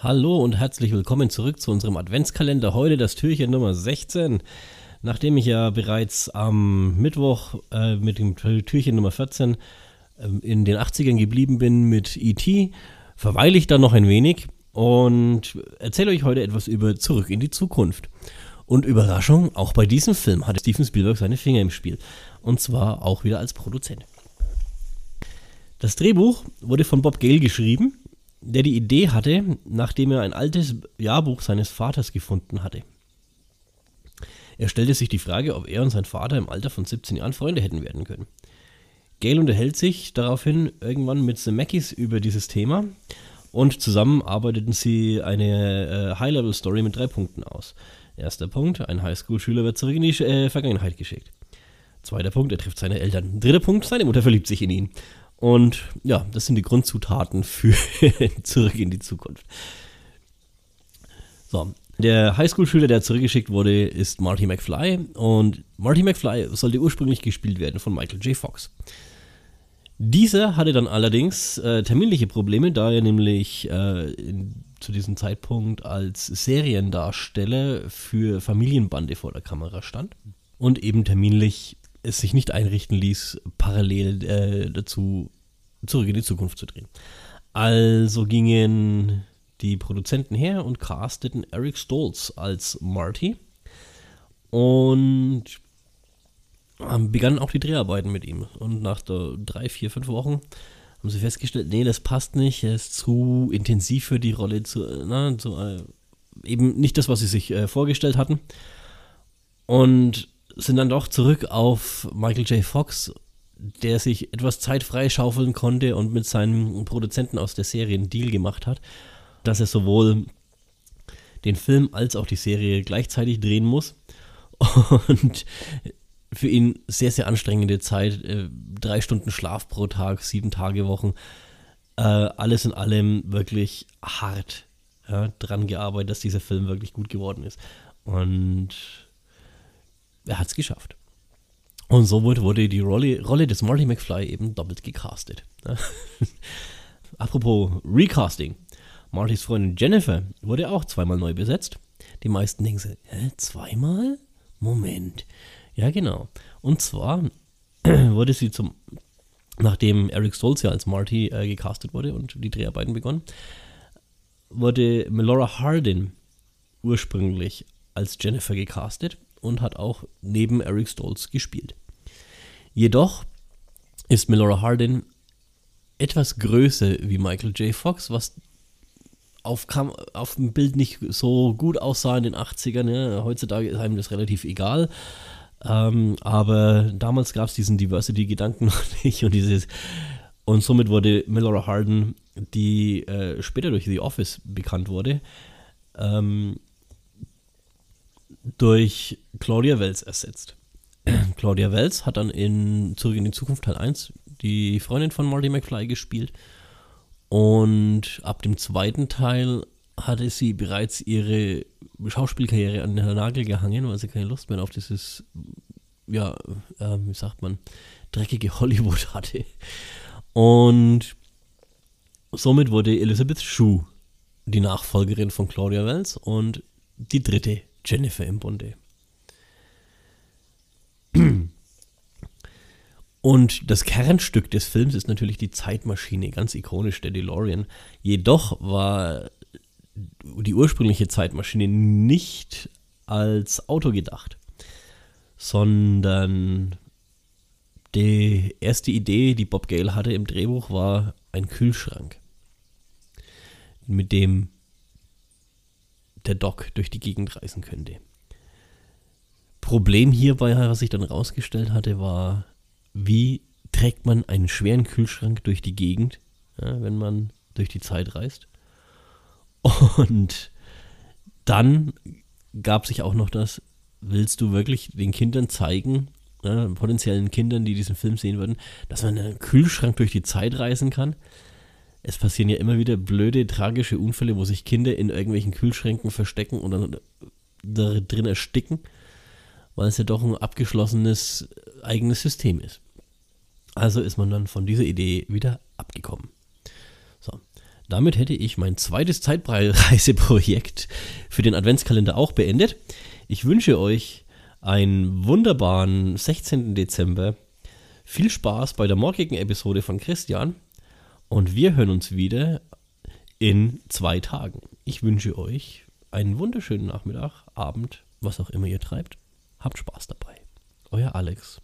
Hallo und herzlich willkommen zurück zu unserem Adventskalender. Heute das Türchen Nummer 16. Nachdem ich ja bereits am Mittwoch äh, mit dem Türchen Nummer 14 äh, in den 80ern geblieben bin mit E.T., verweile ich da noch ein wenig und erzähle euch heute etwas über Zurück in die Zukunft. Und Überraschung, auch bei diesem Film hatte Steven Spielberg seine Finger im Spiel. Und zwar auch wieder als Produzent. Das Drehbuch wurde von Bob Gale geschrieben der die Idee hatte, nachdem er ein altes Jahrbuch seines Vaters gefunden hatte. Er stellte sich die Frage, ob er und sein Vater im Alter von 17 Jahren Freunde hätten werden können. Gail unterhält sich daraufhin irgendwann mit The Mackies über dieses Thema und zusammen arbeiteten sie eine äh, High-Level-Story mit drei Punkten aus. Erster Punkt, ein Highschool-Schüler wird zurück in die äh, Vergangenheit geschickt. Zweiter Punkt, er trifft seine Eltern. Dritter Punkt, seine Mutter verliebt sich in ihn. Und ja, das sind die Grundzutaten für Zurück in die Zukunft. So, der Highschool-Schüler, der zurückgeschickt wurde, ist Marty McFly. Und Marty McFly sollte ursprünglich gespielt werden von Michael J. Fox. Dieser hatte dann allerdings äh, terminliche Probleme, da er nämlich äh, in, zu diesem Zeitpunkt als Seriendarsteller für Familienbande vor der Kamera stand und eben terminlich es sich nicht einrichten ließ, parallel äh, dazu zurück in die Zukunft zu drehen. Also gingen die Produzenten her und casteten Eric Stoltz als Marty und ähm, begannen auch die Dreharbeiten mit ihm. Und nach drei, vier, fünf Wochen haben sie festgestellt, nee, das passt nicht, er ist zu intensiv für die Rolle, zu, na, zu, äh, eben nicht das, was sie sich äh, vorgestellt hatten. Und sind dann doch zurück auf Michael J. Fox, der sich etwas Zeit freischaufeln konnte und mit seinem Produzenten aus der Serie einen Deal gemacht hat, dass er sowohl den Film als auch die Serie gleichzeitig drehen muss. Und für ihn sehr, sehr anstrengende Zeit. Äh, drei Stunden Schlaf pro Tag, sieben Tage Wochen. Äh, alles in allem wirklich hart ja, dran gearbeitet, dass dieser Film wirklich gut geworden ist. Und er hat es geschafft. Und so wurde, die Rolle, Rolle des Marty McFly eben doppelt gecastet. Apropos Recasting. Martys Freundin Jennifer wurde auch zweimal neu besetzt. Die meisten denken sich, hä, zweimal? Moment. Ja, genau. Und zwar wurde sie zum, nachdem Eric Stolz ja als Marty äh, gecastet wurde und die Dreharbeiten begonnen, wurde Melora Hardin ursprünglich als Jennifer gecastet und hat auch neben Eric Stoltz gespielt. Jedoch ist Melora Hardin etwas größer wie Michael J. Fox, was auf, Kam auf dem Bild nicht so gut aussah in den 80ern. Ja. Heutzutage ist einem das relativ egal. Ähm, aber damals gab es diesen Diversity-Gedanken noch nicht und dieses und somit wurde Melora Hardin, die äh, später durch The Office bekannt wurde, ähm, durch Claudia Wells ersetzt. Claudia Wells hat dann in Zurück in die Zukunft Teil 1 die Freundin von Marty McFly gespielt. Und ab dem zweiten Teil hatte sie bereits ihre Schauspielkarriere an den Nagel gehangen, weil sie keine Lust mehr auf dieses, ja, äh, wie sagt man, dreckige Hollywood hatte. Und somit wurde Elizabeth Shue die Nachfolgerin von Claudia Wells und die dritte Jennifer im Bunde. Und das Kernstück des Films ist natürlich die Zeitmaschine, ganz ikonisch der DeLorean. Jedoch war die ursprüngliche Zeitmaschine nicht als Auto gedacht, sondern die erste Idee, die Bob Gale hatte im Drehbuch, war ein Kühlschrank, mit dem der Doc durch die Gegend reisen könnte. Problem hierbei, was ich dann rausgestellt hatte, war, wie trägt man einen schweren Kühlschrank durch die Gegend, ja, wenn man durch die Zeit reist. Und dann gab sich auch noch das, willst du wirklich den Kindern zeigen, ja, potenziellen Kindern, die diesen Film sehen würden, dass man einen Kühlschrank durch die Zeit reisen kann? Es passieren ja immer wieder blöde, tragische Unfälle, wo sich Kinder in irgendwelchen Kühlschränken verstecken und dann da drin ersticken, weil es ja doch ein abgeschlossenes eigenes System ist. Also ist man dann von dieser Idee wieder abgekommen. So. damit hätte ich mein zweites Zeitreiseprojekt für den Adventskalender auch beendet. Ich wünsche euch einen wunderbaren 16. Dezember. Viel Spaß bei der morgigen Episode von Christian und wir hören uns wieder in zwei Tagen. Ich wünsche euch einen wunderschönen Nachmittag, Abend, was auch immer ihr treibt. Habt Spaß dabei. Euer Alex.